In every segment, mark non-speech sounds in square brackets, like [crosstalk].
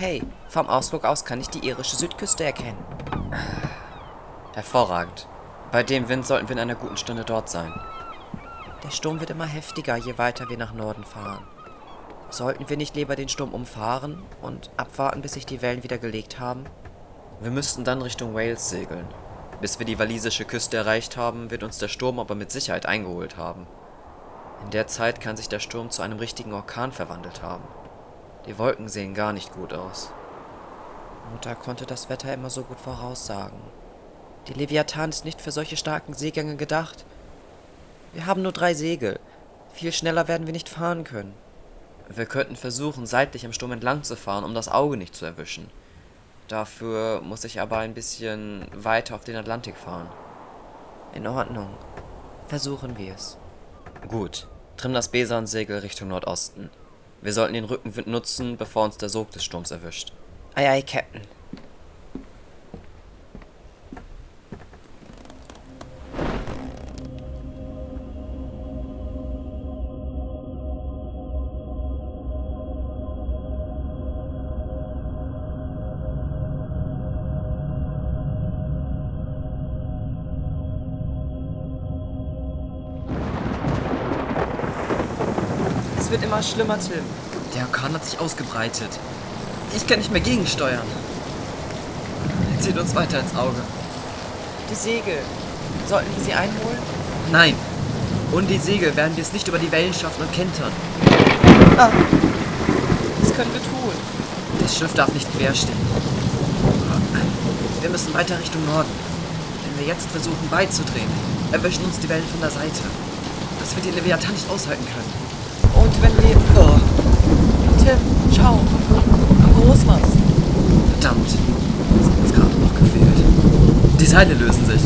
Hey, vom Ausflug aus kann ich die irische Südküste erkennen. Hervorragend. Bei dem Wind sollten wir in einer guten Stunde dort sein. Der Sturm wird immer heftiger, je weiter wir nach Norden fahren. Sollten wir nicht lieber den Sturm umfahren und abwarten, bis sich die Wellen wieder gelegt haben? Wir müssten dann Richtung Wales segeln. Bis wir die walisische Küste erreicht haben, wird uns der Sturm aber mit Sicherheit eingeholt haben. In der Zeit kann sich der Sturm zu einem richtigen Orkan verwandelt haben. Die Wolken sehen gar nicht gut aus. Mutter konnte das Wetter immer so gut voraussagen. Die Leviathan ist nicht für solche starken Seegänge gedacht. Wir haben nur drei Segel. Viel schneller werden wir nicht fahren können. Wir könnten versuchen, seitlich am Sturm entlang zu fahren, um das Auge nicht zu erwischen. Dafür muss ich aber ein bisschen weiter auf den Atlantik fahren. In Ordnung. Versuchen wir es. Gut. Trimm das Besan-Segel Richtung Nordosten. Wir sollten den Rückenwind nutzen, bevor uns der Sog des Sturms erwischt. Ei, ei, Captain. Es wird immer schlimmer, Tim. Der Orkan hat sich ausgebreitet. Ich kann nicht mehr gegensteuern. Er zieht uns weiter ins Auge. Die Segel. Sollten wir sie einholen? Nein. Ohne die Segel werden wir es nicht über die Wellen schaffen und kentern. Ah. Was können wir tun? Das Schiff darf nicht quer stehen. Wir müssen weiter Richtung Norden. Wenn wir jetzt versuchen beizudrehen, erwischen uns die Wellen von der Seite. Das wird die Leviathan nicht aushalten können. Wenn wir... Oh. Tim, schau. Am Großmast. Verdammt. Das hat uns gerade noch gefehlt. Die Seile lösen sich.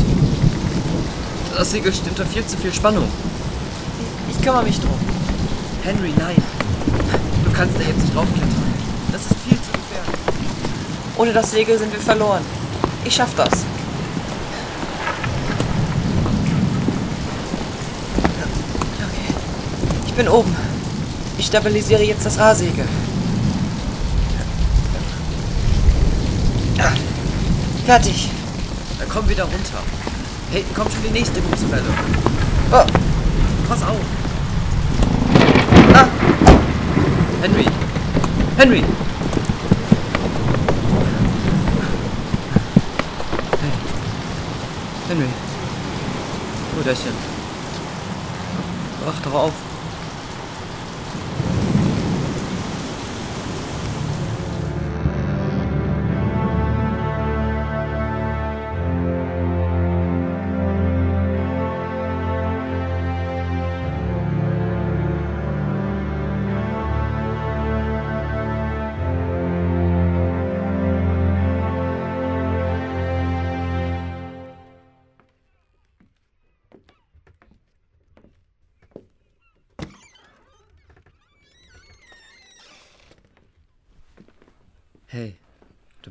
Das Segel steht unter viel zu viel Spannung. Ich, ich kümmere mich drum. Henry, nein. Du kannst da jetzt nicht draufklettern. Das ist viel zu gefährlich. Ohne das Segel sind wir verloren. Ich schaff das. Okay. Ich bin oben. Ich stabilisiere jetzt das Rahsegel. Fertig. Dann komm wieder runter. Hinten kommt schon die nächste große Welle. Oh. Pass auf. Ah. Henry. Henry. Hey. Henry. Brüderchen. Wach doch auf.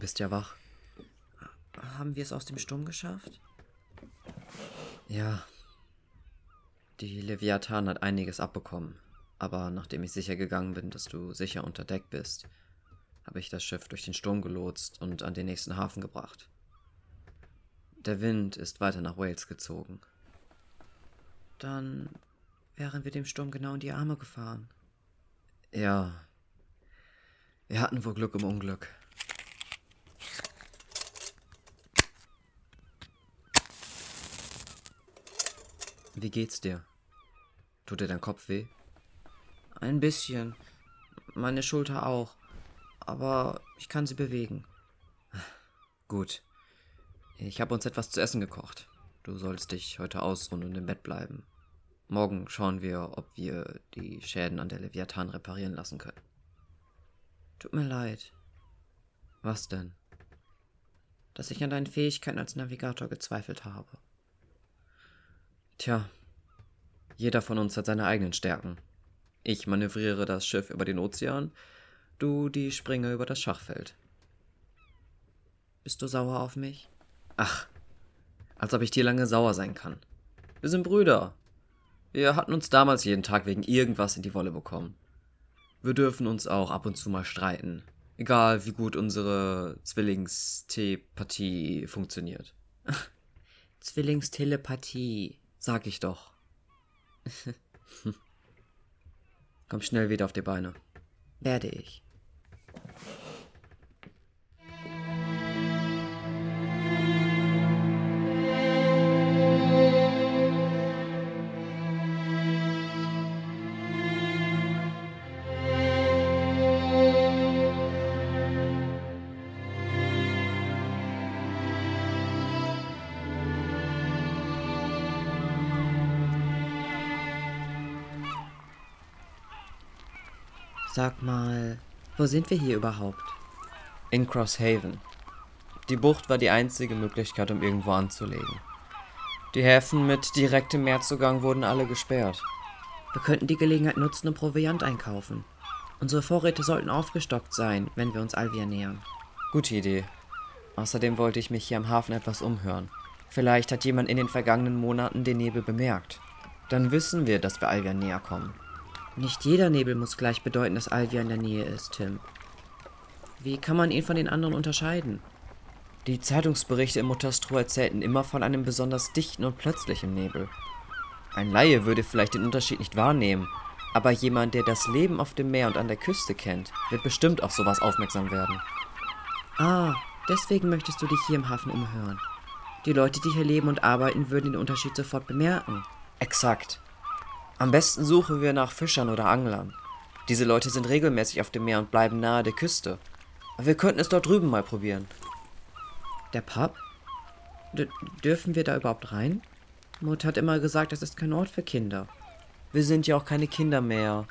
Bist ja wach. Haben wir es aus dem Sturm geschafft? Ja. Die Leviathan hat einiges abbekommen. Aber nachdem ich sicher gegangen bin, dass du sicher unter Deck bist, habe ich das Schiff durch den Sturm gelotst und an den nächsten Hafen gebracht. Der Wind ist weiter nach Wales gezogen. Dann wären wir dem Sturm genau in die Arme gefahren. Ja. Wir hatten wohl Glück im Unglück. Wie geht's dir? Tut dir dein Kopf weh? Ein bisschen. Meine Schulter auch. Aber ich kann sie bewegen. [laughs] Gut. Ich habe uns etwas zu essen gekocht. Du sollst dich heute ausruhen und im Bett bleiben. Morgen schauen wir, ob wir die Schäden an der Leviathan reparieren lassen können. Tut mir leid, Was denn? dass ich an deinen Fähigkeiten als Navigator gezweifelt habe. Tja, jeder von uns hat seine eigenen Stärken. Ich manövriere das Schiff über den Ozean, du die Springe über das Schachfeld. Bist du sauer auf mich? Ach, als ob ich dir lange sauer sein kann. Wir sind Brüder. Wir hatten uns damals jeden Tag wegen irgendwas in die Wolle bekommen. Wir dürfen uns auch ab und zu mal streiten. Egal, wie gut unsere Zwillingstelepathie funktioniert. [laughs] Zwillingstelepathie. Sag ich doch. [laughs] Komm schnell wieder auf die Beine. Werde ich. Sag mal, wo sind wir hier überhaupt? In Crosshaven. Die Bucht war die einzige Möglichkeit, um irgendwo anzulegen. Die Häfen mit direktem Meerzugang wurden alle gesperrt. Wir könnten die Gelegenheit nutzen und Proviant einkaufen. Unsere Vorräte sollten aufgestockt sein, wenn wir uns Alvia nähern. Gute Idee. Außerdem wollte ich mich hier am Hafen etwas umhören. Vielleicht hat jemand in den vergangenen Monaten den Nebel bemerkt. Dann wissen wir, dass wir Alvia näher kommen. Nicht jeder Nebel muss gleich bedeuten, dass Alvia in der Nähe ist, Tim. Wie kann man ihn von den anderen unterscheiden? Die Zeitungsberichte im Mutterstroh erzählten immer von einem besonders dichten und plötzlichen Nebel. Ein Laie würde vielleicht den Unterschied nicht wahrnehmen, aber jemand, der das Leben auf dem Meer und an der Küste kennt, wird bestimmt auf sowas aufmerksam werden. Ah, deswegen möchtest du dich hier im Hafen umhören. Die Leute, die hier leben und arbeiten, würden den Unterschied sofort bemerken. Exakt. Am besten suchen wir nach Fischern oder Anglern. Diese Leute sind regelmäßig auf dem Meer und bleiben nahe der Küste. Wir könnten es dort drüben mal probieren. Der Pub? D dürfen wir da überhaupt rein? Mutter hat immer gesagt, das ist kein Ort für Kinder. Wir sind ja auch keine Kinder mehr.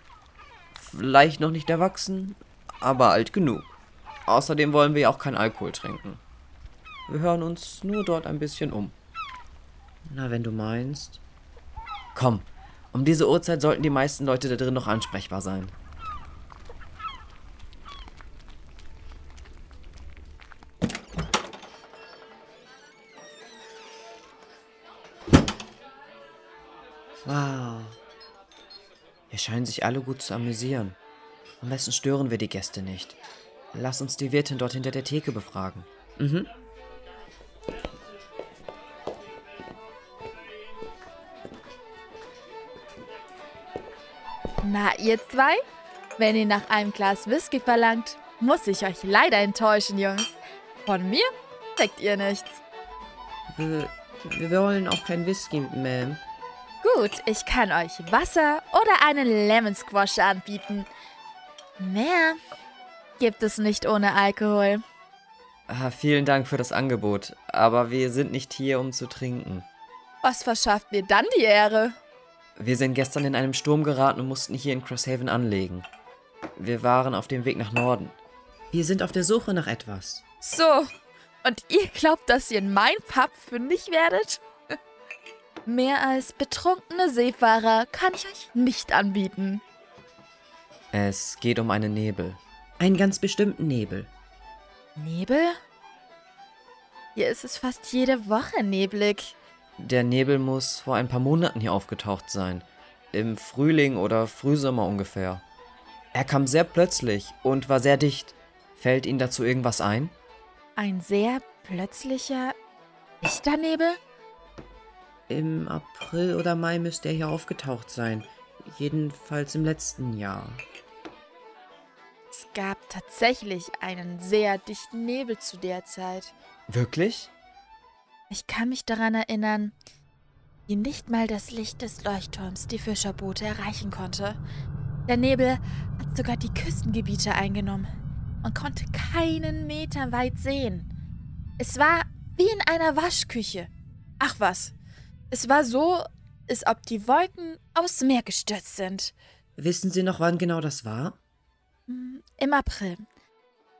Vielleicht noch nicht erwachsen, aber alt genug. Außerdem wollen wir ja auch keinen Alkohol trinken. Wir hören uns nur dort ein bisschen um. Na, wenn du meinst. Komm, um diese Uhrzeit sollten die meisten Leute da drin noch ansprechbar sein. Wow. Hier scheinen sich alle gut zu amüsieren. Am besten stören wir die Gäste nicht. Lass uns die Wirtin dort hinter der Theke befragen. Mhm. Na, ihr zwei? Wenn ihr nach einem Glas Whisky verlangt, muss ich euch leider enttäuschen, Jungs. Von mir kriegt ihr nichts. Wir, wir wollen auch kein Whisky, Ma'am. Gut, ich kann euch Wasser oder einen Lemon Squash anbieten. Mehr gibt es nicht ohne Alkohol. Ah, vielen Dank für das Angebot, aber wir sind nicht hier, um zu trinken. Was verschafft mir dann die Ehre? Wir sind gestern in einem Sturm geraten und mussten hier in Crosshaven anlegen. Wir waren auf dem Weg nach Norden. Wir sind auf der Suche nach etwas. So, und ihr glaubt, dass ihr in mein Pub fündig werdet? [laughs] Mehr als betrunkene Seefahrer kann ich euch nicht anbieten. Es geht um einen Nebel. Einen ganz bestimmten Nebel. Nebel? Hier ist es fast jede Woche neblig. Der Nebel muss vor ein paar Monaten hier aufgetaucht sein. Im Frühling oder Frühsommer ungefähr. Er kam sehr plötzlich und war sehr dicht. Fällt Ihnen dazu irgendwas ein? Ein sehr plötzlicher, dichter Nebel? Im April oder Mai müsste er hier aufgetaucht sein. Jedenfalls im letzten Jahr. Es gab tatsächlich einen sehr dichten Nebel zu der Zeit. Wirklich? Ich kann mich daran erinnern, wie nicht mal das Licht des Leuchtturms die Fischerboote erreichen konnte. Der Nebel hat sogar die Küstengebiete eingenommen. Man konnte keinen Meter weit sehen. Es war wie in einer Waschküche. Ach was, es war so, als ob die Wolken aufs Meer gestürzt sind. Wissen Sie noch, wann genau das war? Im April.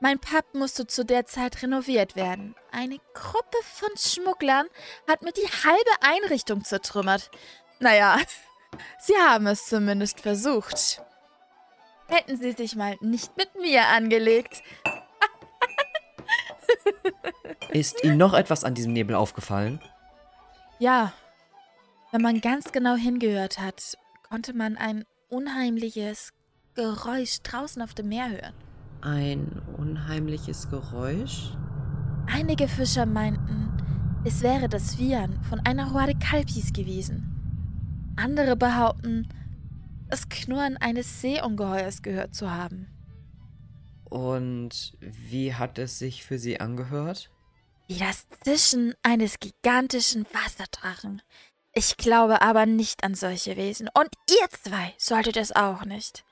Mein Pub musste zu der Zeit renoviert werden. Eine Gruppe von Schmugglern hat mir die halbe Einrichtung zertrümmert. Naja, [laughs] sie haben es zumindest versucht. Hätten sie sich mal nicht mit mir angelegt. [laughs] Ist Ihnen noch etwas an diesem Nebel aufgefallen? Ja, wenn man ganz genau hingehört hat, konnte man ein unheimliches Geräusch draußen auf dem Meer hören. Ein unheimliches Geräusch? Einige Fischer meinten, es wäre das Wiehern von einer Horde Kalpis gewesen. Andere behaupten, das Knurren eines Seeungeheuers gehört zu haben. Und wie hat es sich für Sie angehört? Wie das Zischen eines gigantischen Wasserdrachen. Ich glaube aber nicht an solche Wesen. Und ihr zwei solltet es auch nicht.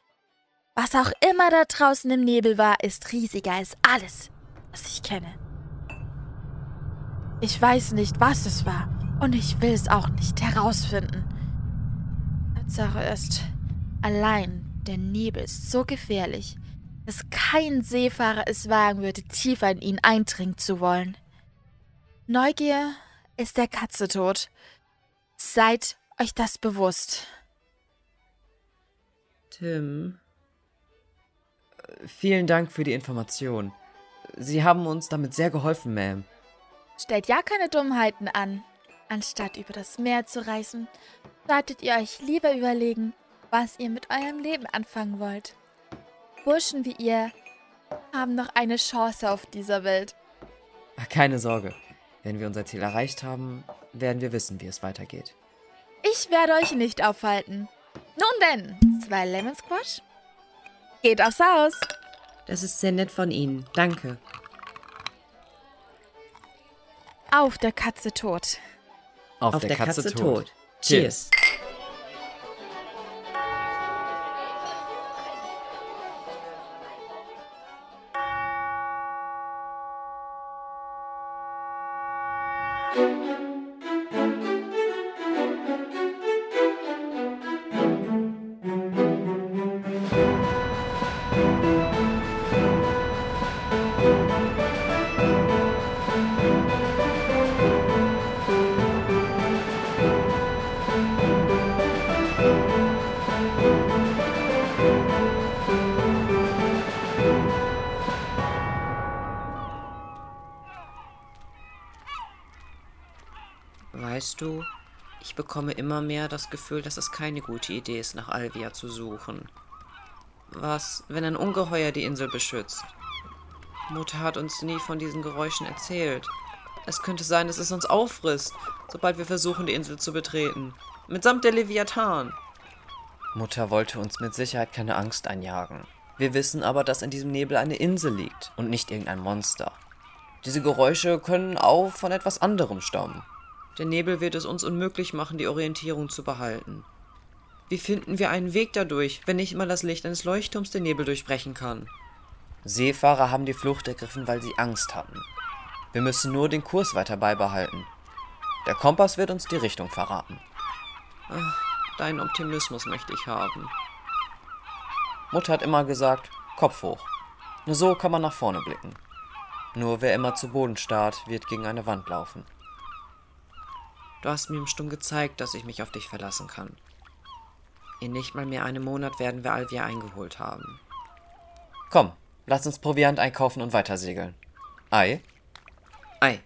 Was auch immer da draußen im Nebel war, ist riesiger als alles, was ich kenne. Ich weiß nicht, was es war. Und ich will es auch nicht herausfinden. Tatsache ist, allein der Nebel ist so gefährlich, dass kein Seefahrer es wagen würde, tiefer in ihn eindringen zu wollen. Neugier ist der Katze tot. Seid euch das bewusst. Tim. Vielen Dank für die Information. Sie haben uns damit sehr geholfen, Ma'am. Stellt ja keine Dummheiten an. Anstatt über das Meer zu reisen, solltet ihr euch lieber überlegen, was ihr mit eurem Leben anfangen wollt. Burschen wie ihr haben noch eine Chance auf dieser Welt. Keine Sorge. Wenn wir unser Ziel erreicht haben, werden wir wissen, wie es weitergeht. Ich werde euch nicht aufhalten. Nun denn, zwei Lemon Squash? Geht aufs Haus. Das ist sehr nett von Ihnen. Danke. Auf der Katze tot. Auf, der, Katze, tot. Cheers. Weißt du, ich bekomme immer mehr das Gefühl, dass es keine gute Idee ist, nach Alvia zu suchen. Was, wenn ein Ungeheuer die Insel beschützt? Mutter hat uns nie von diesen Geräuschen erzählt. Es könnte sein, dass es uns auffrisst, sobald wir versuchen, die Insel zu betreten. Mitsamt der Leviathan. Mutter wollte uns mit Sicherheit keine Angst einjagen. Wir wissen aber, dass in diesem Nebel eine Insel liegt und nicht irgendein Monster. Diese Geräusche können auch von etwas anderem stammen. Der Nebel wird es uns unmöglich machen, die Orientierung zu behalten. Wie finden wir einen Weg dadurch, wenn nicht mal das Licht eines Leuchtturms den Nebel durchbrechen kann? Seefahrer haben die Flucht ergriffen, weil sie Angst hatten. Wir müssen nur den Kurs weiter beibehalten. Der Kompass wird uns die Richtung verraten. Ach, deinen Optimismus möchte ich haben. Mutter hat immer gesagt, Kopf hoch. Nur so kann man nach vorne blicken. Nur wer immer zu Boden starrt, wird gegen eine Wand laufen. Du hast mir im Sturm gezeigt, dass ich mich auf dich verlassen kann. In nicht mal mehr einem Monat werden wir Alvia eingeholt haben. Komm, lass uns Proviant einkaufen und weitersegeln. Ei? Ei.